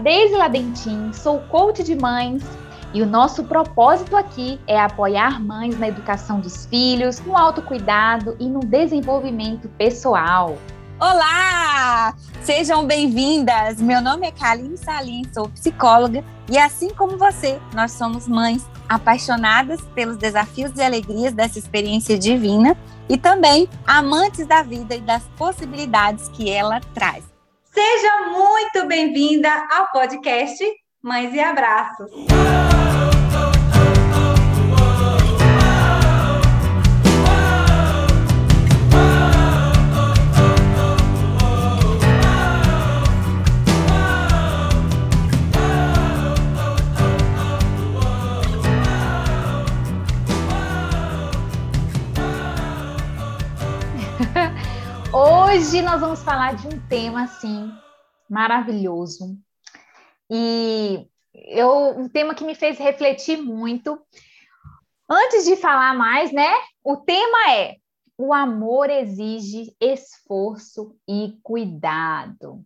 Deise Ladentim, sou coach de mães e o nosso propósito aqui é apoiar mães na educação dos filhos, no autocuidado e no desenvolvimento pessoal. Olá! Sejam bem-vindas! Meu nome é Kaline Salim, sou psicóloga e assim como você, nós somos mães apaixonadas pelos desafios e alegrias dessa experiência divina e também amantes da vida e das possibilidades que ela traz. Seja muito bem-vinda ao podcast Mães e Abraços. Hoje nós vamos falar de um tema assim maravilhoso e eu um tema que me fez refletir muito. Antes de falar mais, né? O tema é o amor exige esforço e cuidado.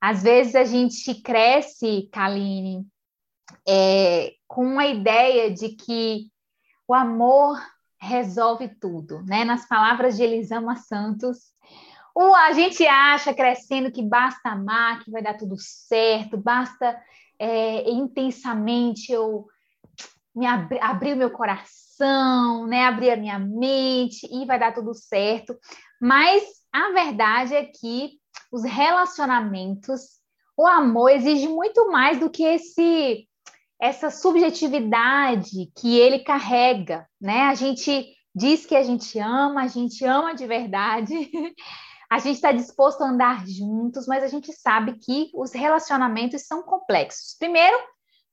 Às vezes a gente cresce, Kaline, é, com a ideia de que o amor resolve tudo, né? Nas palavras de Elisama Santos, o, a gente acha crescendo que basta amar, que vai dar tudo certo, basta é, intensamente eu me abri, abrir o meu coração, né? Abrir a minha mente e vai dar tudo certo. Mas a verdade é que os relacionamentos, o amor exige muito mais do que esse essa subjetividade que ele carrega, né? A gente diz que a gente ama, a gente ama de verdade, a gente está disposto a andar juntos, mas a gente sabe que os relacionamentos são complexos. Primeiro,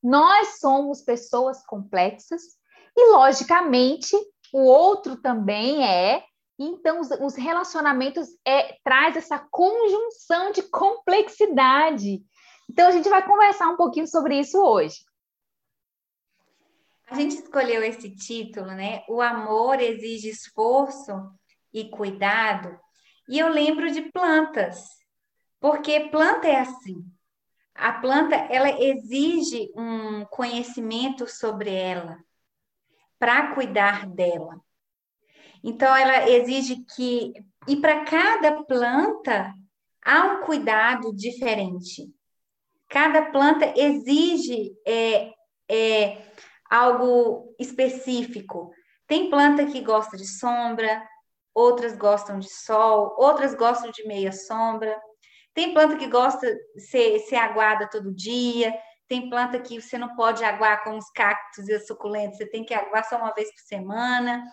nós somos pessoas complexas e, logicamente, o outro também é. Então, os, os relacionamentos é, traz essa conjunção de complexidade. Então, a gente vai conversar um pouquinho sobre isso hoje. A gente escolheu esse título, né? O amor exige esforço e cuidado. E eu lembro de plantas, porque planta é assim. A planta, ela exige um conhecimento sobre ela para cuidar dela. Então, ela exige que, e para cada planta, há um cuidado diferente. Cada planta exige é, é, algo específico. Tem planta que gosta de sombra, outras gostam de sol, outras gostam de meia sombra. Tem planta que gosta de ser, ser aguada todo dia, tem planta que você não pode aguar com os cactos e as suculentas, você tem que aguar só uma vez por semana.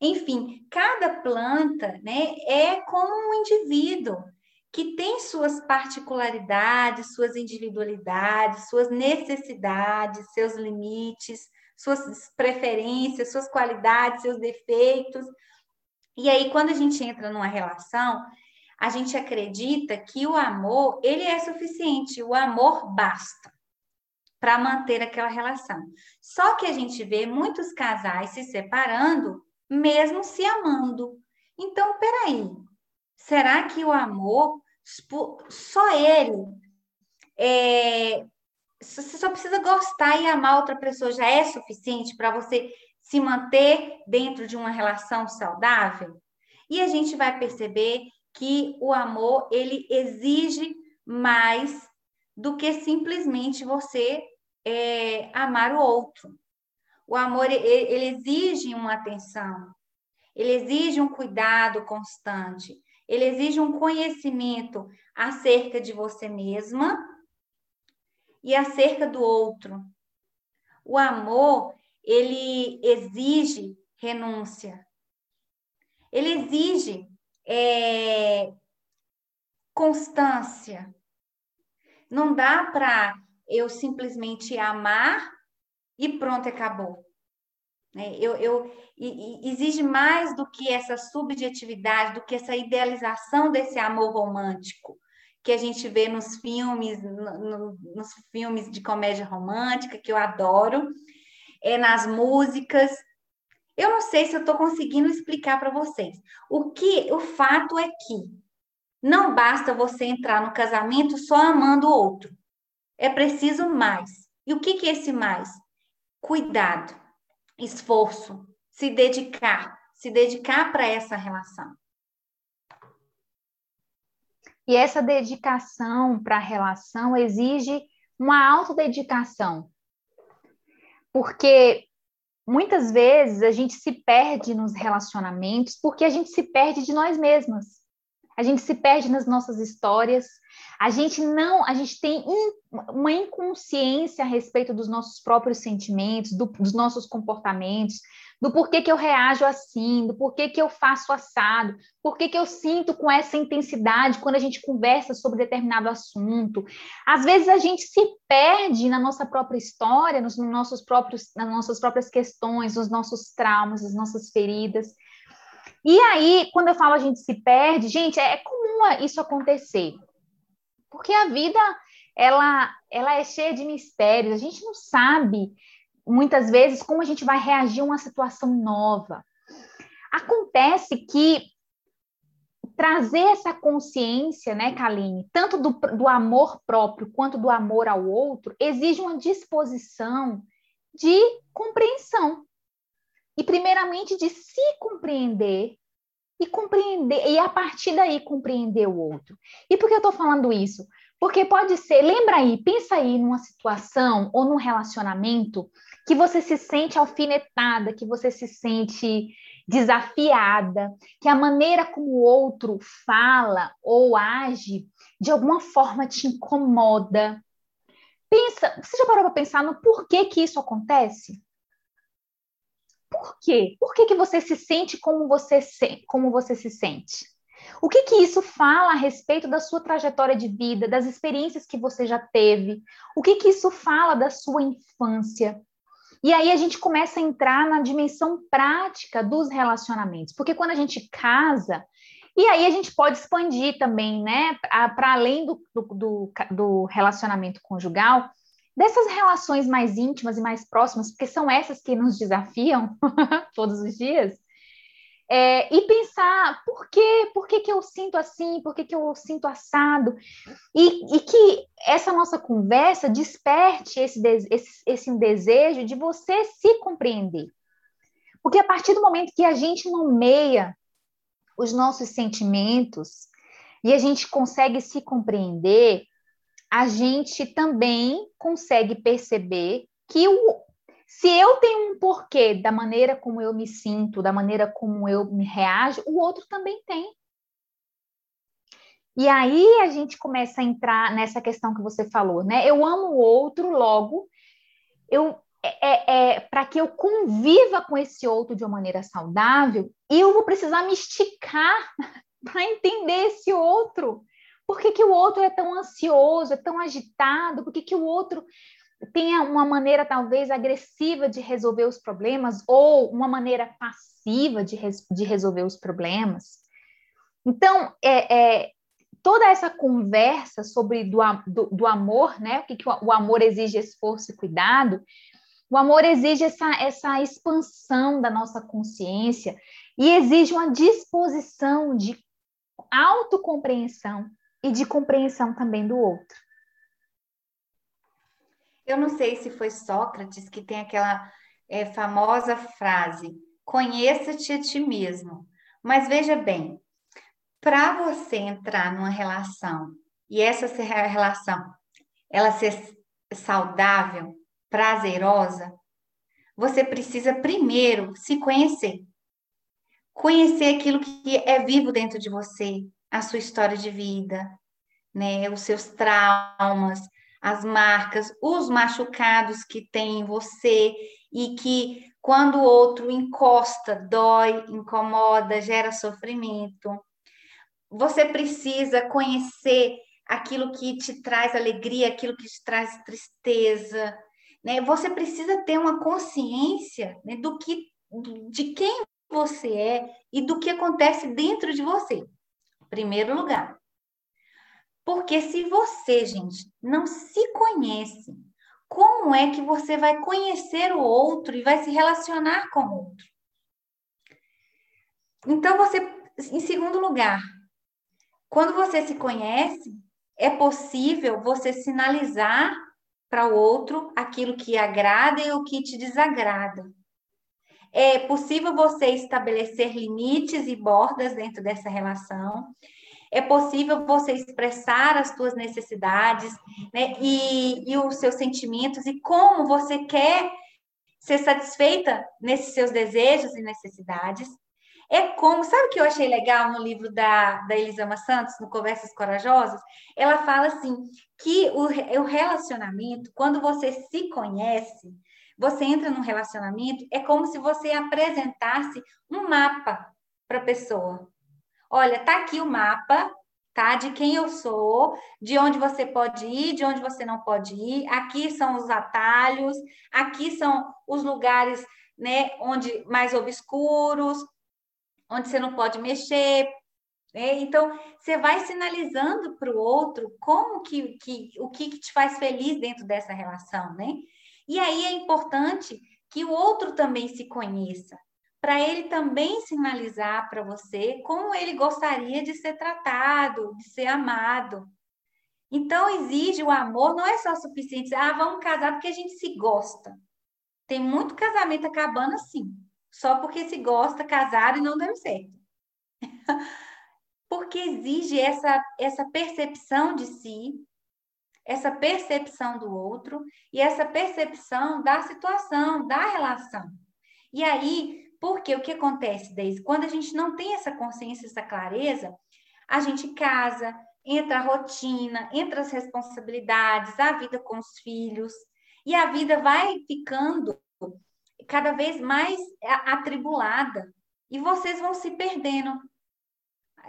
Enfim, cada planta né, é como um indivíduo que tem suas particularidades, suas individualidades, suas necessidades, seus limites, suas preferências, suas qualidades, seus defeitos. E aí, quando a gente entra numa relação, a gente acredita que o amor, ele é suficiente, o amor basta para manter aquela relação. Só que a gente vê muitos casais se separando, mesmo se amando. Então, peraí, será que o amor, só ele é, você só precisa gostar e amar outra pessoa já é suficiente para você se manter dentro de uma relação saudável? E a gente vai perceber que o amor ele exige mais do que simplesmente você é, amar o outro. O amor ele, ele exige uma atenção, ele exige um cuidado constante, ele exige um conhecimento acerca de você mesma e acerca do outro. O amor, ele exige renúncia. Ele exige é, constância. Não dá para eu simplesmente amar e pronto, acabou. Né? Eu, eu, exige mais do que essa subjetividade, do que essa idealização desse amor romântico que a gente vê nos filmes, no, nos filmes de comédia romântica, que eu adoro, é nas músicas. Eu não sei se eu estou conseguindo explicar para vocês. O que o fato é que não basta você entrar no casamento só amando o outro. É preciso mais. E o que, que é esse mais? Cuidado, esforço, se dedicar, se dedicar para essa relação. E essa dedicação para a relação exige uma autodedicação. Porque muitas vezes a gente se perde nos relacionamentos porque a gente se perde de nós mesmas. A gente se perde nas nossas histórias. A gente não, a gente tem in, uma inconsciência a respeito dos nossos próprios sentimentos, do, dos nossos comportamentos, do porquê que eu reajo assim, do porquê que eu faço assado, porquê que eu sinto com essa intensidade quando a gente conversa sobre determinado assunto. Às vezes a gente se perde na nossa própria história, nos nossos próprios, nas nossas próprias questões, nos nossos traumas, nas nossas feridas. E aí, quando eu falo a gente se perde, gente, é comum isso acontecer. Porque a vida ela, ela é cheia de mistérios, a gente não sabe muitas vezes como a gente vai reagir a uma situação nova. Acontece que trazer essa consciência, né, Kaline, tanto do, do amor próprio quanto do amor ao outro, exige uma disposição de compreensão. E, primeiramente, de se compreender e compreender, e a partir daí compreender o outro. E por que eu estou falando isso? Porque pode ser, lembra aí, pensa aí numa situação ou num relacionamento que você se sente alfinetada, que você se sente desafiada, que a maneira como o outro fala ou age de alguma forma te incomoda. Pensa, você já parou para pensar no porquê que isso acontece? Por quê? Por que, que você se sente como você se, como você se sente? O que, que isso fala a respeito da sua trajetória de vida, das experiências que você já teve? O que, que isso fala da sua infância? E aí a gente começa a entrar na dimensão prática dos relacionamentos, porque quando a gente casa, e aí a gente pode expandir também, né, para além do, do, do relacionamento conjugal, dessas relações mais íntimas e mais próximas, porque são essas que nos desafiam todos os dias, é, e pensar por quê, por que, que eu sinto assim, por que, que eu sinto assado, e, e que essa nossa conversa desperte esse, esse, esse desejo de você se compreender. Porque a partir do momento que a gente nomeia os nossos sentimentos e a gente consegue se compreender, a gente também consegue perceber que o, se eu tenho um porquê da maneira como eu me sinto, da maneira como eu me reajo, o outro também tem. E aí a gente começa a entrar nessa questão que você falou, né? Eu amo o outro, logo eu é, é, é para que eu conviva com esse outro de uma maneira saudável, eu vou precisar me esticar para entender esse outro. Por que, que o outro é tão ansioso, é tão agitado? Por que, que o outro tenha uma maneira talvez agressiva de resolver os problemas ou uma maneira passiva de, res, de resolver os problemas. Então, é, é, toda essa conversa sobre do, do, do amor, né? O que, que o, o, amor exige esforço e cuidado. O amor exige essa, essa expansão da nossa consciência e exige uma disposição de autocompreensão e de compreensão também do outro. Eu não sei se foi Sócrates que tem aquela é, famosa frase: conheça-te a ti mesmo. Mas veja bem, para você entrar numa relação e essa relação ela ser saudável, prazerosa, você precisa primeiro se conhecer. Conhecer aquilo que é vivo dentro de você, a sua história de vida, né, os seus traumas, as marcas, os machucados que tem em você e que quando o outro encosta, dói, incomoda, gera sofrimento. Você precisa conhecer aquilo que te traz alegria, aquilo que te traz tristeza, né? Você precisa ter uma consciência né, do que, de quem você é e do que acontece dentro de você. Em primeiro lugar. Porque se você, gente, não se conhece, como é que você vai conhecer o outro e vai se relacionar com o outro? Então, você, em segundo lugar, quando você se conhece, é possível você sinalizar para o outro aquilo que agrada e o que te desagrada. É possível você estabelecer limites e bordas dentro dessa relação. É possível você expressar as suas necessidades né, e, e os seus sentimentos e como você quer ser satisfeita nesses seus desejos e necessidades. É como, sabe o que eu achei legal no livro da, da Elisama Santos, no Conversas Corajosas? Ela fala assim, que o, o relacionamento, quando você se conhece, você entra num relacionamento, é como se você apresentasse um mapa para a pessoa. Olha, tá aqui o mapa, tá? De quem eu sou, de onde você pode ir, de onde você não pode ir. Aqui são os atalhos, aqui são os lugares, né, onde mais obscuros, onde você não pode mexer. Né? Então, você vai sinalizando para o outro como que, que o que, que te faz feliz dentro dessa relação, né? E aí é importante que o outro também se conheça, para ele também sinalizar para você como ele gostaria de ser tratado, de ser amado. Então, exige o amor, não é só suficiente, ah, vamos casar porque a gente se gosta. Tem muito casamento acabando assim só porque se gosta, casar e não deu certo. porque exige essa, essa percepção de si, essa percepção do outro e essa percepção da situação, da relação. E aí, porque o que acontece, Deise? Quando a gente não tem essa consciência, essa clareza, a gente casa, entra a rotina, entra as responsabilidades, a vida com os filhos, e a vida vai ficando cada vez mais atribulada e vocês vão se perdendo.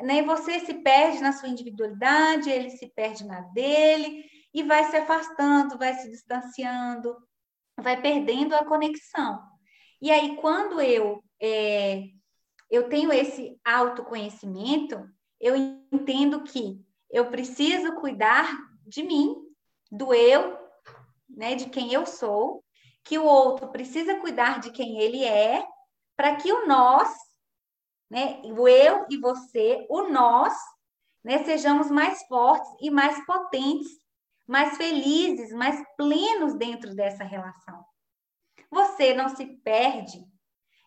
Né? Você se perde na sua individualidade, ele se perde na dele e vai se afastando, vai se distanciando, vai perdendo a conexão. E aí, quando eu, é, eu tenho esse autoconhecimento, eu entendo que eu preciso cuidar de mim, do eu, né, de quem eu sou, que o outro precisa cuidar de quem ele é, para que o nós, né, o eu e você, o nós, né, sejamos mais fortes e mais potentes, mais felizes, mais plenos dentro dessa relação. Você não se perde,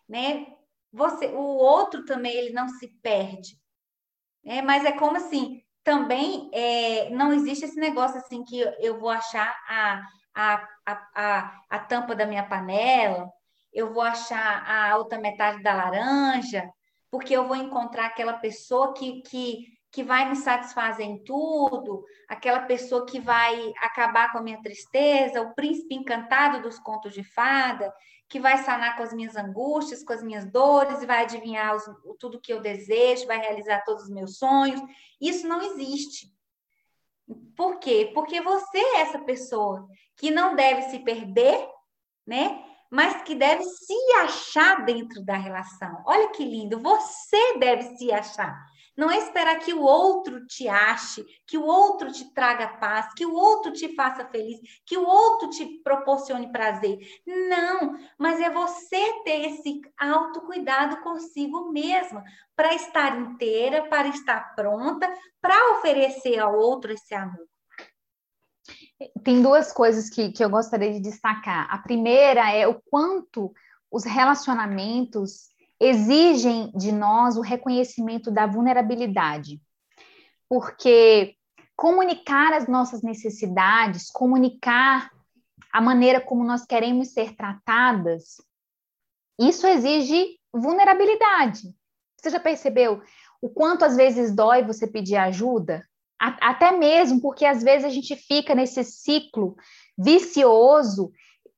né? Você, o outro também ele não se perde, né? Mas é como assim, também é, não existe esse negócio assim que eu vou achar a a, a, a, a tampa da minha panela, eu vou achar a outra metade da laranja, porque eu vou encontrar aquela pessoa que, que, que vai me satisfazer em tudo, aquela pessoa que vai acabar com a minha tristeza, o príncipe encantado dos contos de fada, que vai sanar com as minhas angústias, com as minhas dores, e vai adivinhar os, tudo que eu desejo, vai realizar todos os meus sonhos. Isso não existe. Por quê? Porque você é essa pessoa que não deve se perder, né? Mas que deve se achar dentro da relação. Olha que lindo, você deve se achar. Não é esperar que o outro te ache, que o outro te traga paz, que o outro te faça feliz, que o outro te proporcione prazer. Não, mas é você ter esse autocuidado consigo mesma, para estar inteira, para estar pronta, para oferecer ao outro esse amor. Tem duas coisas que, que eu gostaria de destacar. A primeira é o quanto os relacionamentos exigem de nós o reconhecimento da vulnerabilidade, porque comunicar as nossas necessidades, comunicar a maneira como nós queremos ser tratadas, isso exige vulnerabilidade. Você já percebeu o quanto às vezes dói você pedir ajuda? Até mesmo porque às vezes a gente fica nesse ciclo vicioso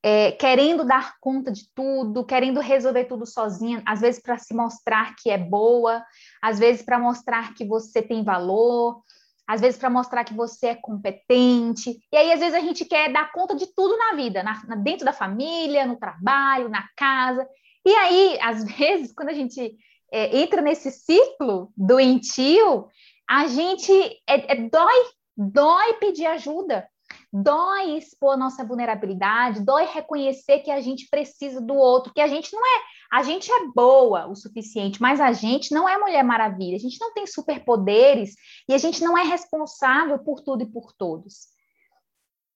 é, querendo dar conta de tudo, querendo resolver tudo sozinha, às vezes para se mostrar que é boa, às vezes para mostrar que você tem valor, às vezes para mostrar que você é competente. E aí, às vezes, a gente quer dar conta de tudo na vida, na, na, dentro da família, no trabalho, na casa. E aí, às vezes, quando a gente é, entra nesse ciclo doentio, a gente é, é, dói, dói pedir ajuda. Dói expor nossa vulnerabilidade, dói reconhecer que a gente precisa do outro, que a gente não é, a gente é boa o suficiente, mas a gente não é Mulher Maravilha, a gente não tem superpoderes e a gente não é responsável por tudo e por todos.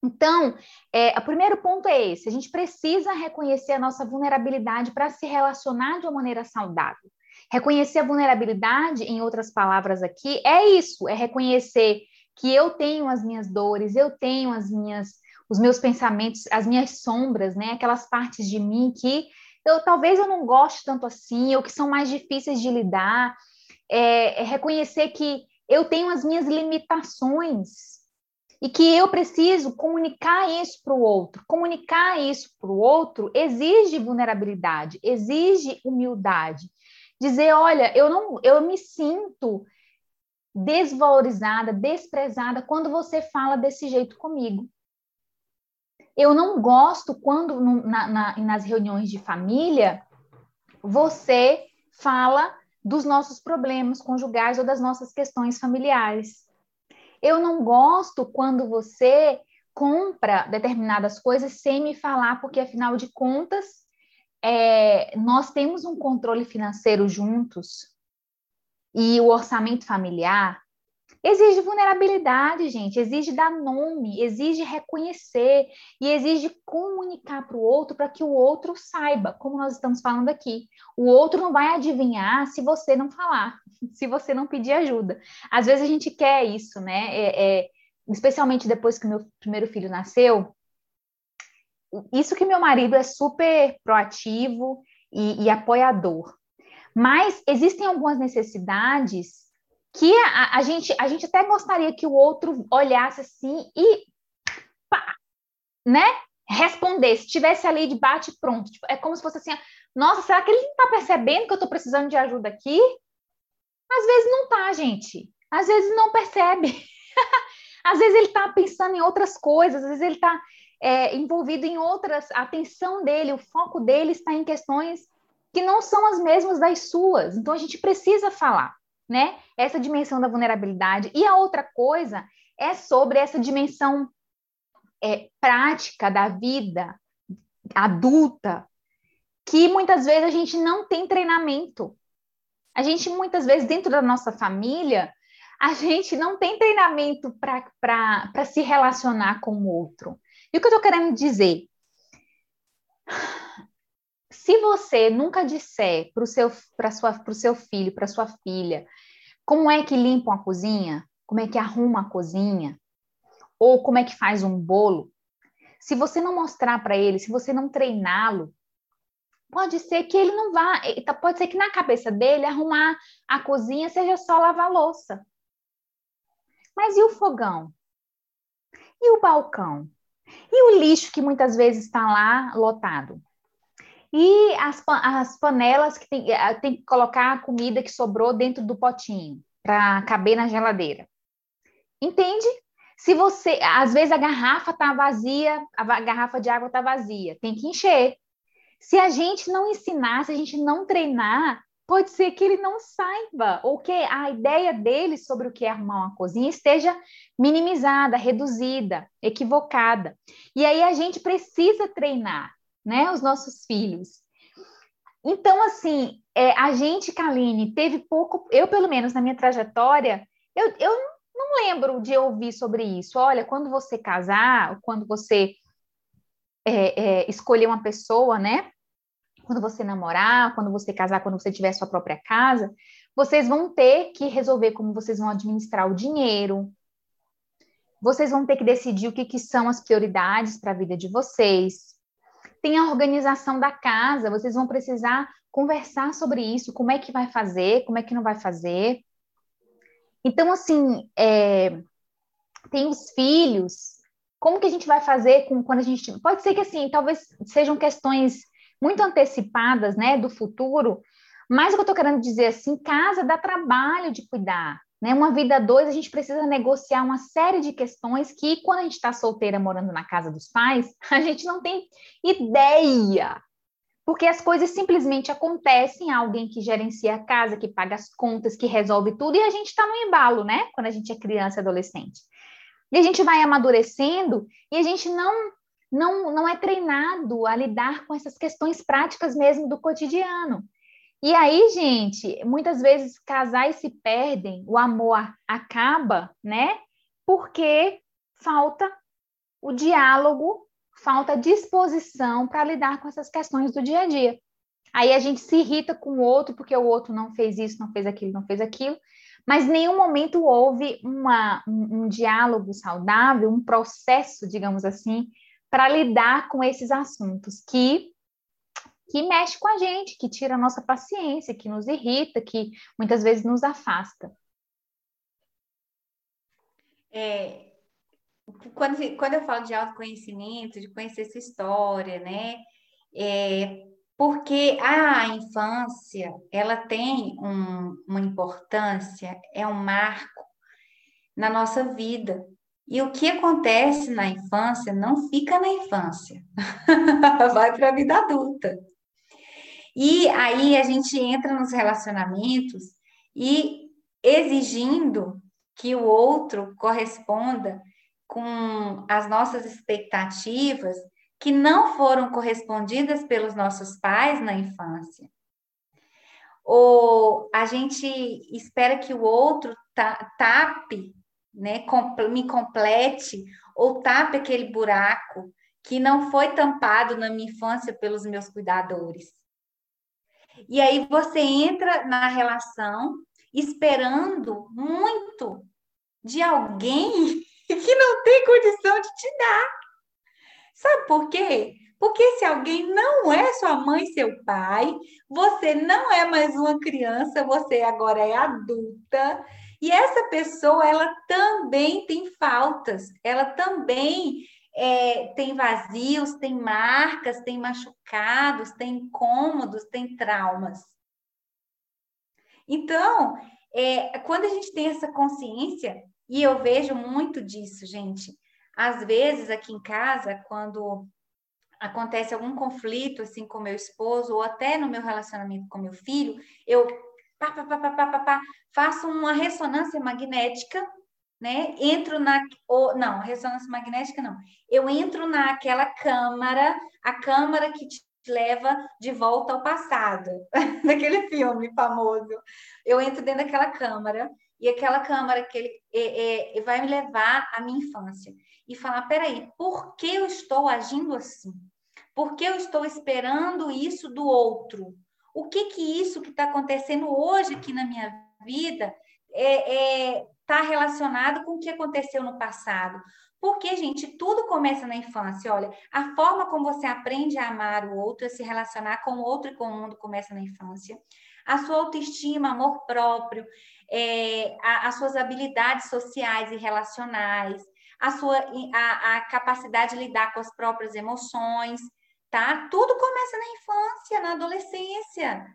Então, é, o primeiro ponto é esse: a gente precisa reconhecer a nossa vulnerabilidade para se relacionar de uma maneira saudável. Reconhecer a vulnerabilidade, em outras palavras aqui, é isso: é reconhecer que eu tenho as minhas dores, eu tenho as minhas, os meus pensamentos, as minhas sombras, né? Aquelas partes de mim que eu talvez eu não goste tanto assim, ou que são mais difíceis de lidar. É, é reconhecer que eu tenho as minhas limitações e que eu preciso comunicar isso para o outro. Comunicar isso para o outro exige vulnerabilidade, exige humildade. Dizer, olha, eu não, eu me sinto desvalorizada, desprezada quando você fala desse jeito comigo. Eu não gosto quando na, na, nas reuniões de família você fala dos nossos problemas conjugais ou das nossas questões familiares. Eu não gosto quando você compra determinadas coisas sem me falar, porque afinal de contas, é, nós temos um controle financeiro juntos e o orçamento familiar exige vulnerabilidade, gente, exige dar nome, exige reconhecer e exige comunicar para o outro para que o outro saiba, como nós estamos falando aqui. O outro não vai adivinhar se você não falar, se você não pedir ajuda. Às vezes a gente quer isso, né? É, é, especialmente depois que meu primeiro filho nasceu. Isso que meu marido é super proativo e, e apoiador. Mas existem algumas necessidades que a, a, gente, a gente até gostaria que o outro olhasse assim e pá, né? Respondesse, tivesse ali de bate pronto. Tipo, é como se fosse assim: nossa, será que ele não está percebendo que eu estou precisando de ajuda aqui? Às vezes não tá, gente. Às vezes não percebe. às vezes ele está pensando em outras coisas, às vezes ele está é, envolvido em outras. A atenção dele, o foco dele está em questões que não são as mesmas das suas. Então a gente precisa falar né? Essa dimensão da vulnerabilidade. E a outra coisa é sobre essa dimensão é, prática da vida adulta, que muitas vezes a gente não tem treinamento. A gente, muitas vezes, dentro da nossa família, a gente não tem treinamento para se relacionar com o outro. E o que eu estou querendo dizer? Se você nunca disser para o seu, seu filho, para sua filha, como é que limpa a cozinha, como é que arruma a cozinha, ou como é que faz um bolo, se você não mostrar para ele, se você não treiná-lo, pode ser que ele não vá, tá, pode ser que na cabeça dele arrumar a cozinha seja só lavar louça. Mas e o fogão? E o balcão? E o lixo que muitas vezes está lá lotado? E as, as panelas que tem, eh, tem que colocar a comida que sobrou dentro do potinho para caber na geladeira. Entende? Se você, às vezes a garrafa está vazia, a garrafa de água está vazia, tem que encher. Se a gente não ensinar, se a gente não treinar, pode ser que ele não saiba, ou que a ideia dele sobre o que é arrumar uma cozinha esteja minimizada, reduzida, equivocada. E aí a gente precisa treinar né, os nossos filhos. Então, assim, é, a gente, Kaline, teve pouco, eu pelo menos na minha trajetória, eu, eu não lembro de ouvir sobre isso. Olha, quando você casar, quando você é, é, escolher uma pessoa, né? Quando você namorar, quando você casar, quando você tiver sua própria casa, vocês vão ter que resolver como vocês vão administrar o dinheiro. Vocês vão ter que decidir o que, que são as prioridades para a vida de vocês tem a organização da casa, vocês vão precisar conversar sobre isso, como é que vai fazer, como é que não vai fazer. Então, assim, é, tem os filhos, como que a gente vai fazer com quando a gente. Pode ser que assim, talvez sejam questões muito antecipadas, né, do futuro, mas o que eu estou querendo dizer assim, casa dá trabalho de cuidar. Né? Uma vida dois, a gente precisa negociar uma série de questões que, quando a gente está solteira morando na casa dos pais, a gente não tem ideia. Porque as coisas simplesmente acontecem, alguém que gerencia a casa, que paga as contas, que resolve tudo, e a gente está no embalo, né? Quando a gente é criança e adolescente. E a gente vai amadurecendo e a gente não, não, não é treinado a lidar com essas questões práticas mesmo do cotidiano. E aí, gente, muitas vezes casais se perdem, o amor acaba, né? Porque falta o diálogo, falta disposição para lidar com essas questões do dia a dia. Aí a gente se irrita com o outro porque o outro não fez isso, não fez aquilo, não fez aquilo, mas em nenhum momento houve uma, um, um diálogo saudável, um processo, digamos assim, para lidar com esses assuntos que que mexe com a gente, que tira a nossa paciência, que nos irrita, que muitas vezes nos afasta. É, quando, quando eu falo de autoconhecimento, de conhecer essa história, né? É, porque a infância, ela tem um, uma importância, é um marco na nossa vida. E o que acontece na infância não fica na infância, vai para a vida adulta. E aí a gente entra nos relacionamentos e exigindo que o outro corresponda com as nossas expectativas que não foram correspondidas pelos nossos pais na infância. Ou a gente espera que o outro tape, né, me complete, ou tape aquele buraco que não foi tampado na minha infância pelos meus cuidadores. E aí você entra na relação esperando muito de alguém que não tem condição de te dar. Sabe por quê? Porque se alguém não é sua mãe seu pai, você não é mais uma criança, você agora é adulta. E essa pessoa, ela também tem faltas, ela também é, tem vazios, tem marcas, tem machucados, tem incômodos, tem traumas. Então, é, quando a gente tem essa consciência, e eu vejo muito disso, gente, às vezes aqui em casa, quando acontece algum conflito assim com meu esposo, ou até no meu relacionamento com meu filho, eu pá, pá, pá, pá, pá, pá, faço uma ressonância magnética né? Entro na ou não, ressonância magnética não. Eu entro naquela câmara, a câmara que te leva de volta ao passado, daquele filme famoso. Eu entro dentro daquela câmara e aquela câmara que ele é, é, vai me levar à minha infância e falar, peraí, por que eu estou agindo assim? Por que eu estou esperando isso do outro? O que que isso que está acontecendo hoje aqui na minha vida é, é, está relacionado com o que aconteceu no passado. Porque, gente, tudo começa na infância. Olha, a forma como você aprende a amar o outro, a se relacionar com o outro e com o mundo começa na infância. A sua autoestima, amor próprio, é, a, as suas habilidades sociais e relacionais, a sua a, a capacidade de lidar com as próprias emoções, tá? Tudo começa na infância, na adolescência.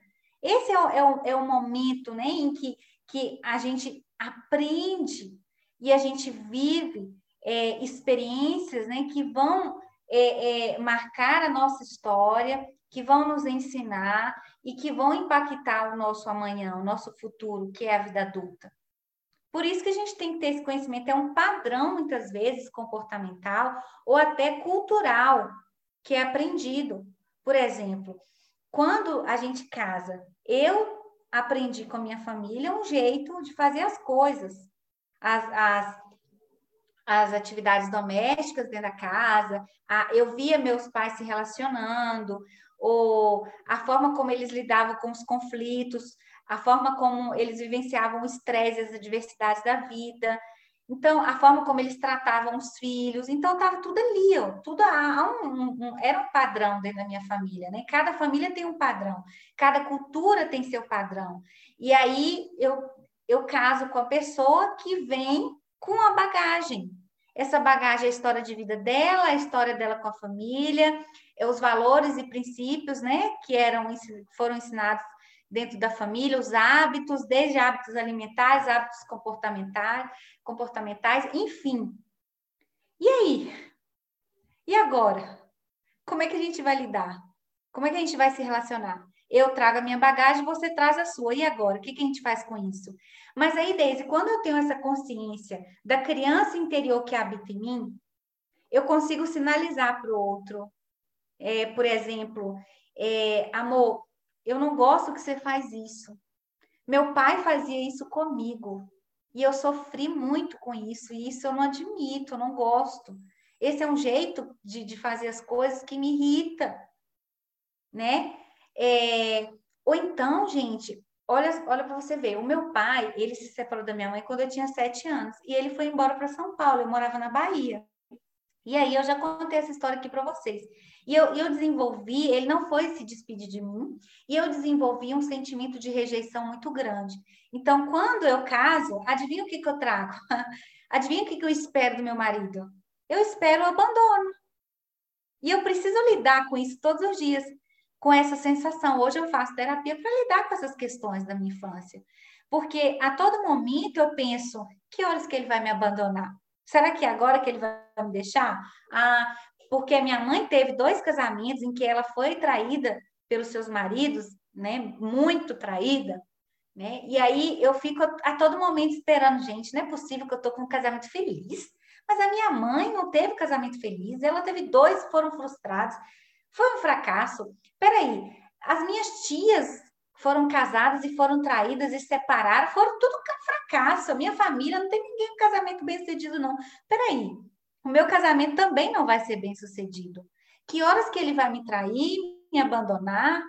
Esse é o, é o, é o momento né, em que, que a gente aprende e a gente vive é, experiências né, que vão é, é, marcar a nossa história, que vão nos ensinar e que vão impactar o nosso amanhã, o nosso futuro, que é a vida adulta. Por isso que a gente tem que ter esse conhecimento, é um padrão, muitas vezes, comportamental ou até cultural, que é aprendido. Por exemplo, quando a gente casa, eu aprendi com a minha família um jeito de fazer as coisas, as, as, as atividades domésticas dentro da casa, a, eu via meus pais se relacionando, ou a forma como eles lidavam com os conflitos, a forma como eles vivenciavam o estresse, as adversidades da vida. Então, a forma como eles tratavam os filhos, então estava tudo ali, ó, tudo há um, um, era um padrão dentro da minha família, né? Cada família tem um padrão, cada cultura tem seu padrão. E aí eu, eu caso com a pessoa que vem com a bagagem. Essa bagagem é a história de vida dela, a história dela com a família, é os valores e princípios, né, que eram foram ensinados dentro da família, os hábitos, desde hábitos alimentares, hábitos comportamentais, comportamentais, enfim. E aí? E agora? Como é que a gente vai lidar? Como é que a gente vai se relacionar? Eu trago a minha bagagem, você traz a sua. E agora? O que, que a gente faz com isso? Mas aí, Deise, quando eu tenho essa consciência da criança interior que habita em mim, eu consigo sinalizar para o outro. É, por exemplo, é, amor, eu não gosto que você faz isso. Meu pai fazia isso comigo. E eu sofri muito com isso, e isso eu não admito, eu não gosto. esse é um jeito de, de fazer as coisas que me irrita, né? É, ou então, gente, olha, olha para você ver, o meu pai, ele se separou da minha mãe quando eu tinha sete anos, e ele foi embora para São Paulo, eu morava na Bahia. E aí eu já contei essa história aqui para vocês. E eu, eu desenvolvi, ele não foi se despedir de mim, e eu desenvolvi um sentimento de rejeição muito grande. Então, quando eu caso, adivinha o que, que eu trago? adivinha o que, que eu espero do meu marido? Eu espero o abandono. E eu preciso lidar com isso todos os dias, com essa sensação. Hoje eu faço terapia para lidar com essas questões da minha infância. Porque a todo momento eu penso, que horas que ele vai me abandonar? Será que é agora que ele vai me deixar? Ah, porque minha mãe teve dois casamentos em que ela foi traída pelos seus maridos, né? Muito traída, né? E aí eu fico a todo momento esperando, gente, não é possível que eu tô com um casamento feliz. Mas a minha mãe não teve casamento feliz, ela teve dois, foram frustrados. Foi um fracasso. Peraí, as minhas tias foram casadas e foram traídas e separaram, foram tudo fracasso. A minha família não tem ninguém com casamento bem sucedido, não. Peraí, o meu casamento também não vai ser bem sucedido. Que horas que ele vai me trair, me abandonar?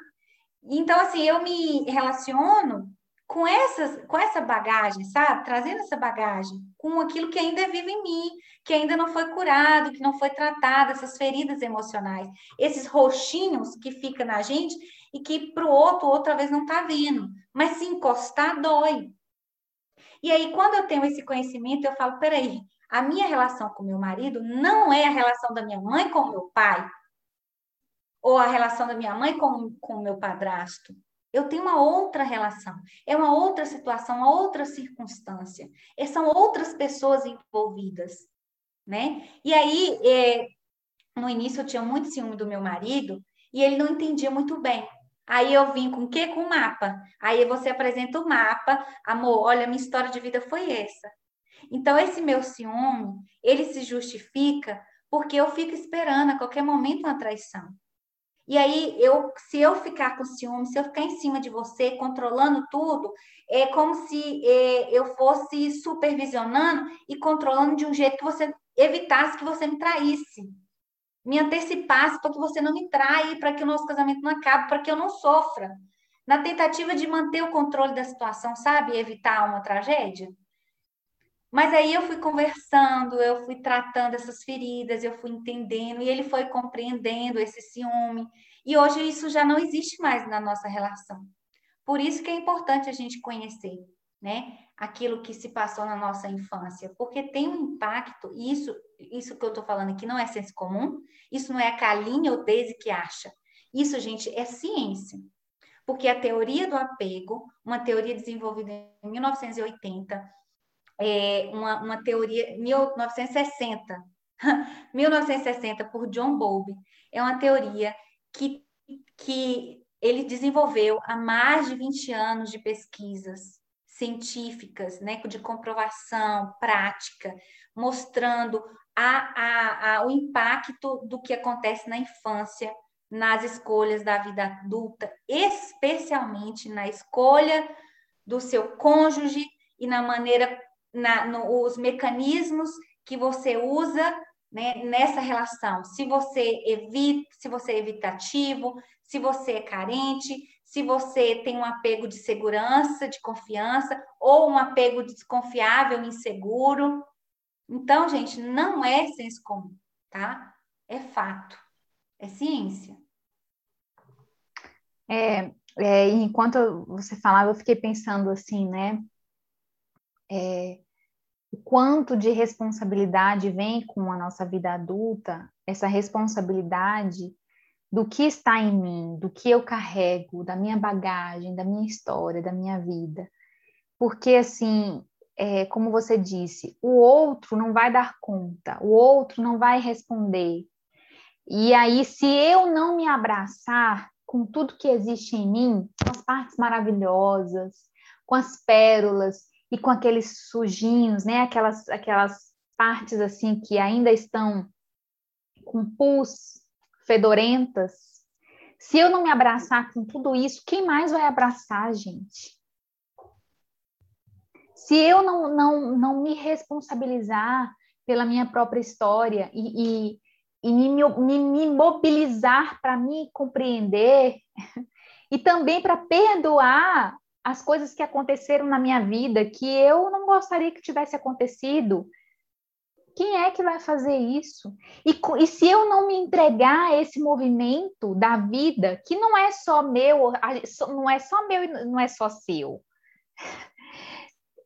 Então, assim, eu me relaciono com, essas, com essa bagagem, sabe? Trazendo essa bagagem, com aquilo que ainda vive em mim, que ainda não foi curado, que não foi tratado, essas feridas emocionais, esses roxinhos que ficam na gente e que para o outro outra vez não está vendo, mas se encostar dói. E aí, quando eu tenho esse conhecimento, eu falo: peraí, a minha relação com meu marido não é a relação da minha mãe com meu pai, ou a relação da minha mãe com, com meu padrasto. Eu tenho uma outra relação, é uma outra situação, uma outra circunstância. E são outras pessoas envolvidas, né? E aí, é, no início eu tinha muito ciúme do meu marido e ele não entendia muito bem. Aí eu vim com o quê? Com o mapa. Aí você apresenta o mapa, amor, olha, minha história de vida foi essa. Então, esse meu ciúme, ele se justifica porque eu fico esperando a qualquer momento uma traição. E aí, eu, se eu ficar com ciúme, se eu ficar em cima de você, controlando tudo, é como se é, eu fosse supervisionando e controlando de um jeito que você evitasse que você me traísse me antecipasse para que você não me traia, para que o nosso casamento não acabe, para que eu não sofra. Na tentativa de manter o controle da situação, sabe? Evitar uma tragédia. Mas aí eu fui conversando, eu fui tratando essas feridas, eu fui entendendo, e ele foi compreendendo esse ciúme. E hoje isso já não existe mais na nossa relação. Por isso que é importante a gente conhecer, né? Aquilo que se passou na nossa infância, porque tem um impacto, e isso isso que eu estou falando aqui não é senso comum, isso não é a Kaline ou Daisy que acha. Isso, gente, é ciência. Porque a teoria do apego, uma teoria desenvolvida em 1980, é uma, uma teoria 1960, 1960 por John Bowlby, é uma teoria que, que ele desenvolveu há mais de 20 anos de pesquisas científicas, né, de comprovação prática, mostrando a, a, a, o impacto do que acontece na infância, nas escolhas da vida adulta, especialmente na escolha do seu cônjuge e na maneira, na, no, os mecanismos que você usa né, nessa relação. Se você evita, se você é evitativo, se você é carente, se você tem um apego de segurança, de confiança, ou um apego desconfiável, inseguro. Então, gente, não é senso comum, tá? É fato, é ciência. É, é, enquanto você falava, eu fiquei pensando assim, né? É, o quanto de responsabilidade vem com a nossa vida adulta, essa responsabilidade do que está em mim, do que eu carrego, da minha bagagem, da minha história, da minha vida. Porque, assim, é, como você disse, o outro não vai dar conta, o outro não vai responder. E aí, se eu não me abraçar com tudo que existe em mim, com as partes maravilhosas, com as pérolas e com aqueles sujinhos, né? Aquelas, aquelas partes assim que ainda estão com pus, fedorentas. Se eu não me abraçar com tudo isso, quem mais vai abraçar, gente? se eu não, não, não me responsabilizar pela minha própria história e, e, e me, me, me mobilizar para me compreender e também para perdoar as coisas que aconteceram na minha vida que eu não gostaria que tivesse acontecido. Quem é que vai fazer isso? E, e, se eu não me entregar a esse movimento da vida, que não é só meu, não é só meu e não é só seu.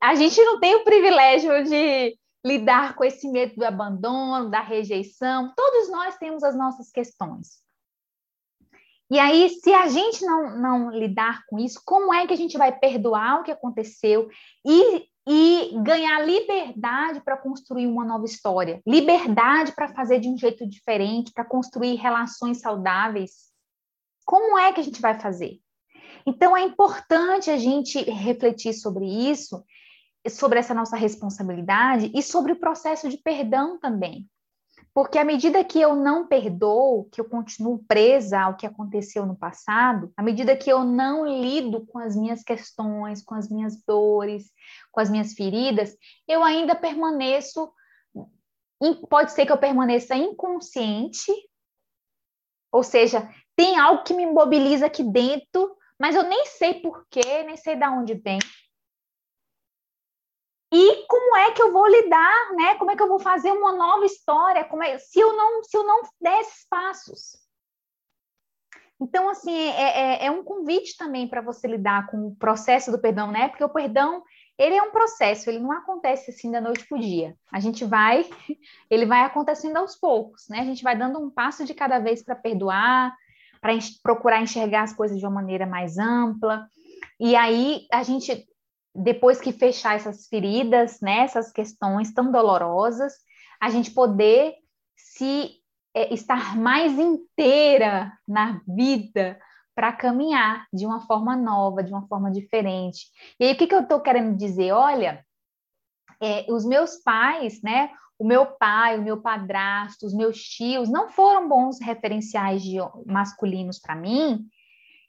A gente não tem o privilégio de lidar com esse medo do abandono, da rejeição. Todos nós temos as nossas questões. E aí, se a gente não, não lidar com isso, como é que a gente vai perdoar o que aconteceu e, e ganhar liberdade para construir uma nova história? Liberdade para fazer de um jeito diferente, para construir relações saudáveis? Como é que a gente vai fazer? Então, é importante a gente refletir sobre isso, sobre essa nossa responsabilidade e sobre o processo de perdão também. Porque à medida que eu não perdoo, que eu continuo presa ao que aconteceu no passado, à medida que eu não lido com as minhas questões, com as minhas dores, com as minhas feridas, eu ainda permaneço. Pode ser que eu permaneça inconsciente, ou seja, tem algo que me mobiliza aqui dentro, mas eu nem sei porquê, nem sei de onde vem. E é que eu vou lidar, né? Como é que eu vou fazer uma nova história? Como é, se eu não se eu não der esses passos? Então, assim, é, é, é um convite também para você lidar com o processo do perdão, né? Porque o perdão, ele é um processo, ele não acontece assim da noite para o dia. A gente vai, ele vai acontecendo aos poucos, né? A gente vai dando um passo de cada vez para perdoar, para procurar enxergar as coisas de uma maneira mais ampla. E aí a gente depois que fechar essas feridas, né, essas questões tão dolorosas, a gente poder se é, estar mais inteira na vida para caminhar de uma forma nova, de uma forma diferente. E aí, o que, que eu estou querendo dizer? Olha, é, os meus pais, né? O meu pai, o meu padrasto, os meus tios não foram bons referenciais de masculinos para mim,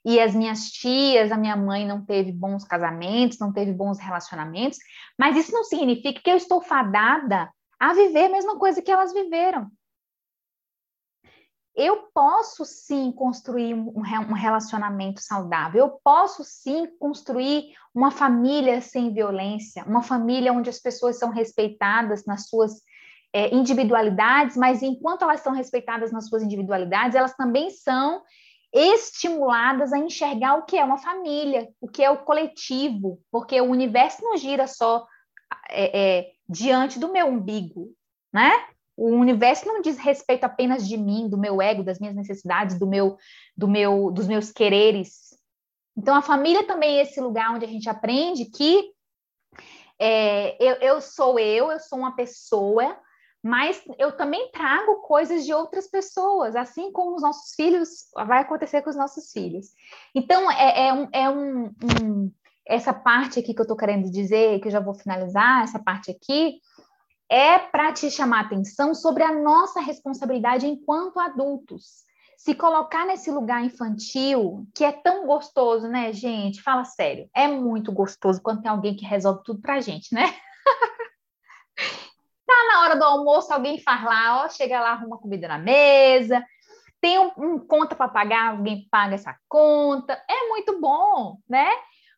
e as minhas tias, a minha mãe não teve bons casamentos, não teve bons relacionamentos, mas isso não significa que eu estou fadada a viver a mesma coisa que elas viveram. Eu posso sim construir um relacionamento saudável, eu posso sim construir uma família sem violência, uma família onde as pessoas são respeitadas nas suas é, individualidades, mas enquanto elas são respeitadas nas suas individualidades, elas também são estimuladas a enxergar o que é uma família, o que é o coletivo, porque o universo não gira só é, é, diante do meu umbigo, né? O universo não diz respeito apenas de mim, do meu ego, das minhas necessidades, do meu, do meu, dos meus quereres. Então, a família também é esse lugar onde a gente aprende que é, eu, eu sou eu, eu sou uma pessoa mas eu também trago coisas de outras pessoas, assim como os nossos filhos, vai acontecer com os nossos filhos. Então, é, é, um, é um, um, essa parte aqui que eu estou querendo dizer, que eu já vou finalizar, essa parte aqui, é para te chamar atenção sobre a nossa responsabilidade enquanto adultos. Se colocar nesse lugar infantil, que é tão gostoso, né, gente? Fala sério, é muito gostoso quando tem alguém que resolve tudo pra gente, né? Na hora do almoço, alguém faz lá, ó, chega lá, arruma comida na mesa, tem um, um conta para pagar, alguém paga essa conta, é muito bom, né?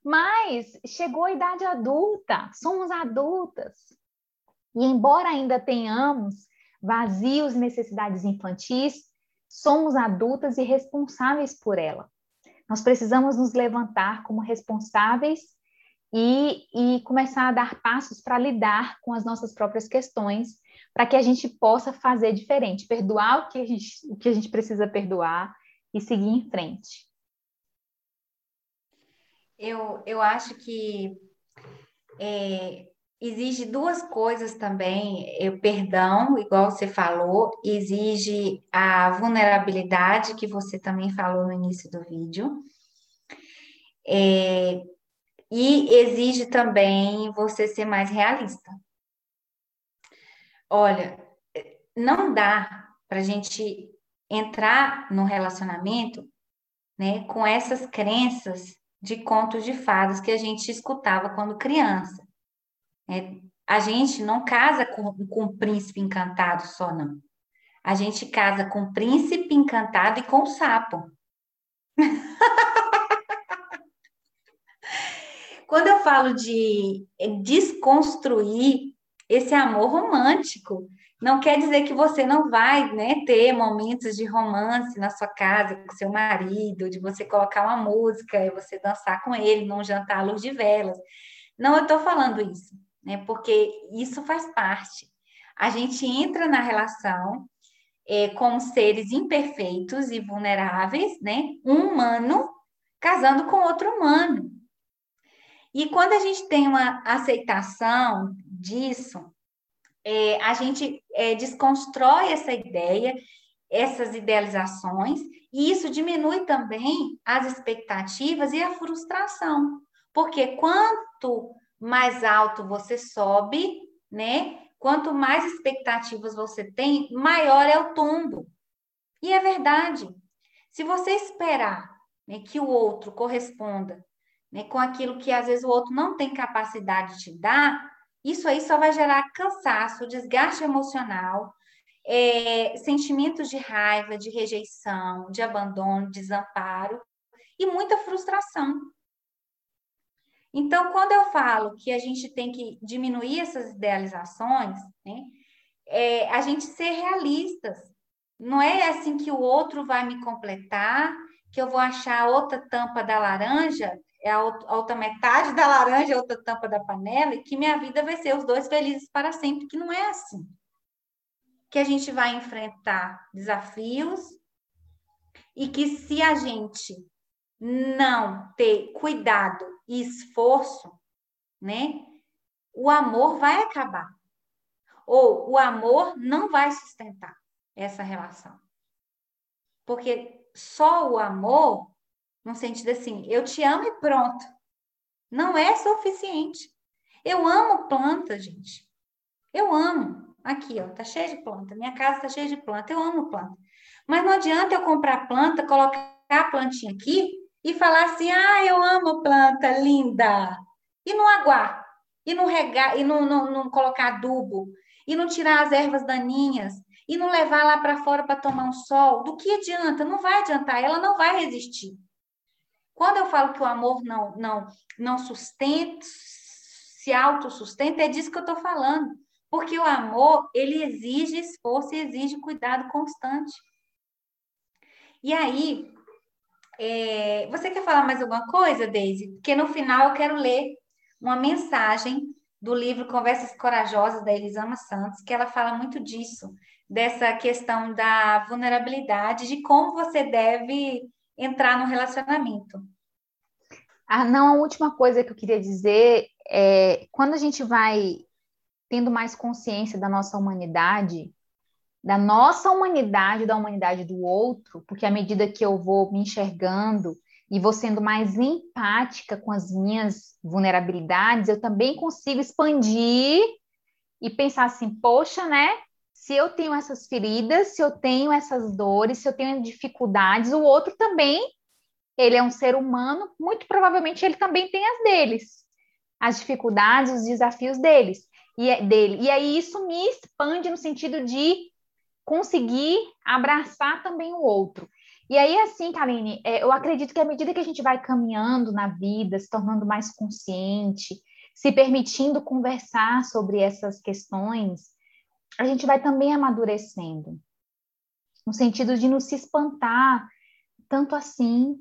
Mas chegou a idade adulta, somos adultas. E embora ainda tenhamos vazios necessidades infantis, somos adultas e responsáveis por ela. Nós precisamos nos levantar como responsáveis e, e começar a dar passos para lidar com as nossas próprias questões, para que a gente possa fazer diferente, perdoar o que a gente, o que a gente precisa perdoar e seguir em frente. Eu, eu acho que é, exige duas coisas também. O perdão, igual você falou, exige a vulnerabilidade, que você também falou no início do vídeo. É, e exige também você ser mais realista. Olha, não dá para a gente entrar no relacionamento né, com essas crenças de contos de fadas que a gente escutava quando criança. É, a gente não casa com, com um príncipe encantado só, não. A gente casa com o príncipe encantado e com o sapo. Quando eu falo de desconstruir esse amor romântico, não quer dizer que você não vai né, ter momentos de romance na sua casa com seu marido, de você colocar uma música e você dançar com ele num jantar à luz de velas. Não, eu estou falando isso, né? Porque isso faz parte. A gente entra na relação é, com seres imperfeitos e vulneráveis, né? Um humano casando com outro humano. E quando a gente tem uma aceitação disso, é, a gente é, desconstrói essa ideia, essas idealizações, e isso diminui também as expectativas e a frustração. Porque quanto mais alto você sobe, né? Quanto mais expectativas você tem, maior é o tombo. E é verdade. Se você esperar né, que o outro corresponda né, com aquilo que às vezes o outro não tem capacidade de dar, isso aí só vai gerar cansaço, desgaste emocional, é, sentimentos de raiva, de rejeição, de abandono, desamparo e muita frustração. Então, quando eu falo que a gente tem que diminuir essas idealizações, né, é a gente ser realistas. Não é assim que o outro vai me completar, que eu vou achar outra tampa da laranja é a outra metade da laranja, a outra tampa da panela, e que minha vida vai ser os dois felizes para sempre, que não é assim. Que a gente vai enfrentar desafios e que se a gente não ter cuidado e esforço, né, o amor vai acabar. Ou o amor não vai sustentar essa relação. Porque só o amor no sentido assim, eu te amo e pronto. Não é suficiente. Eu amo planta, gente. Eu amo. Aqui, ó, tá cheio de planta. Minha casa tá cheia de planta. Eu amo planta. Mas não adianta eu comprar planta, colocar a plantinha aqui e falar assim: "Ah, eu amo planta linda". E não aguar, e não regar, e não, não, não colocar adubo, e não tirar as ervas daninhas, e não levar lá para fora para tomar um sol. Do que adianta? Não vai adiantar, ela não vai resistir. Quando eu falo que o amor não, não, não sustenta, se autossustenta, é disso que eu estou falando. Porque o amor, ele exige esforço e exige cuidado constante. E aí, é, você quer falar mais alguma coisa, Deise? Porque no final eu quero ler uma mensagem do livro Conversas Corajosas, da Elisama Santos, que ela fala muito disso, dessa questão da vulnerabilidade, de como você deve entrar no relacionamento. Ah, não, a última coisa que eu queria dizer é quando a gente vai tendo mais consciência da nossa humanidade, da nossa humanidade, da humanidade do outro, porque à medida que eu vou me enxergando e vou sendo mais empática com as minhas vulnerabilidades, eu também consigo expandir e pensar assim, poxa, né? Se eu tenho essas feridas, se eu tenho essas dores, se eu tenho dificuldades, o outro também, ele é um ser humano, muito provavelmente ele também tem as deles, as dificuldades, os desafios deles e é, dele. E aí isso me expande no sentido de conseguir abraçar também o outro. E aí, assim, Kaline, é, eu acredito que à medida que a gente vai caminhando na vida, se tornando mais consciente, se permitindo conversar sobre essas questões, a gente vai também amadurecendo, no sentido de não se espantar tanto assim,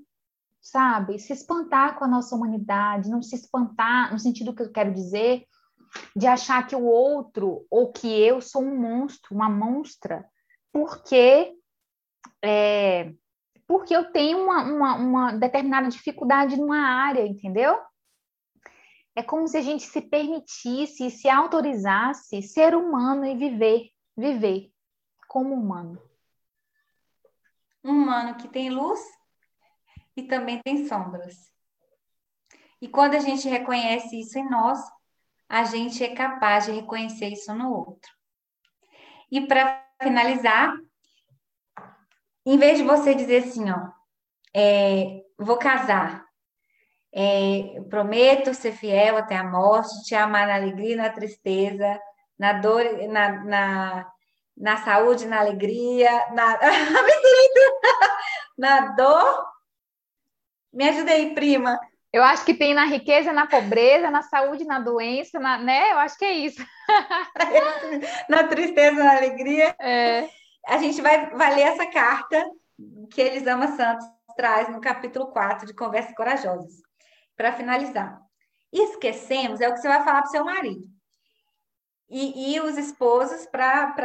sabe? Se espantar com a nossa humanidade, não se espantar, no sentido que eu quero dizer, de achar que o outro ou que eu sou um monstro, uma monstra, porque é, porque eu tenho uma, uma, uma determinada dificuldade numa área, entendeu? É como se a gente se permitisse, se autorizasse ser humano e viver, viver como humano. Um humano que tem luz e também tem sombras. E quando a gente reconhece isso em nós, a gente é capaz de reconhecer isso no outro. E para finalizar, em vez de você dizer assim, ó, é, vou casar, É, prometo ser fiel até a morte, te amar na alegria e na tristeza, na dor, na, na, na saúde, na alegria, na, na dor. Me ajuda aí, prima. Eu acho que tem na riqueza, na pobreza, na saúde, na doença, na, né? Eu acho que é isso. na tristeza, na alegria. É. A gente vai, vai ler essa carta que Elisama Santos traz no capítulo 4 de Conversas Corajosas. Para finalizar. Esquecemos, é o que você vai falar para o seu marido. E, e os esposos para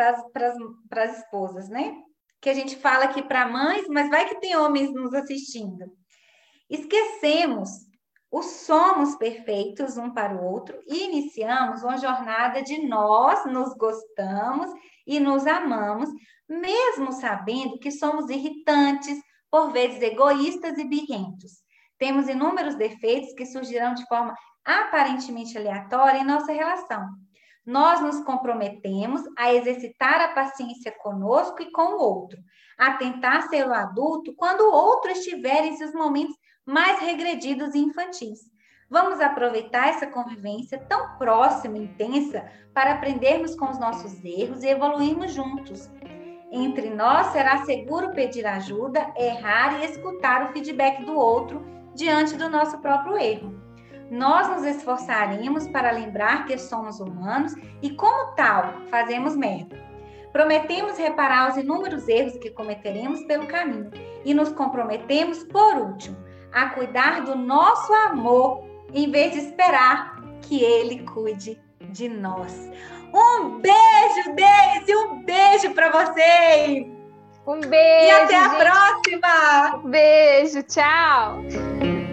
as esposas, né? Que a gente fala aqui para mães, mas vai que tem homens nos assistindo. Esquecemos o somos perfeitos um para o outro e iniciamos uma jornada de nós nos gostamos e nos amamos, mesmo sabendo que somos irritantes, por vezes egoístas e birrentos. Temos inúmeros defeitos que surgirão de forma aparentemente aleatória em nossa relação. Nós nos comprometemos a exercitar a paciência conosco e com o outro, a tentar ser o adulto quando o outro estiver em seus momentos mais regredidos e infantis. Vamos aproveitar essa convivência tão próxima e intensa para aprendermos com os nossos erros e evoluirmos juntos. Entre nós será seguro pedir ajuda, errar e escutar o feedback do outro diante do nosso próprio erro. Nós nos esforçaremos para lembrar que somos humanos e, como tal, fazemos merda. Prometemos reparar os inúmeros erros que cometeremos pelo caminho e nos comprometemos, por último, a cuidar do nosso amor, em vez de esperar que ele cuide de nós. Um beijo, Deise, um beijo para vocês. Um beijo. E até a gente. próxima. Um beijo, tchau.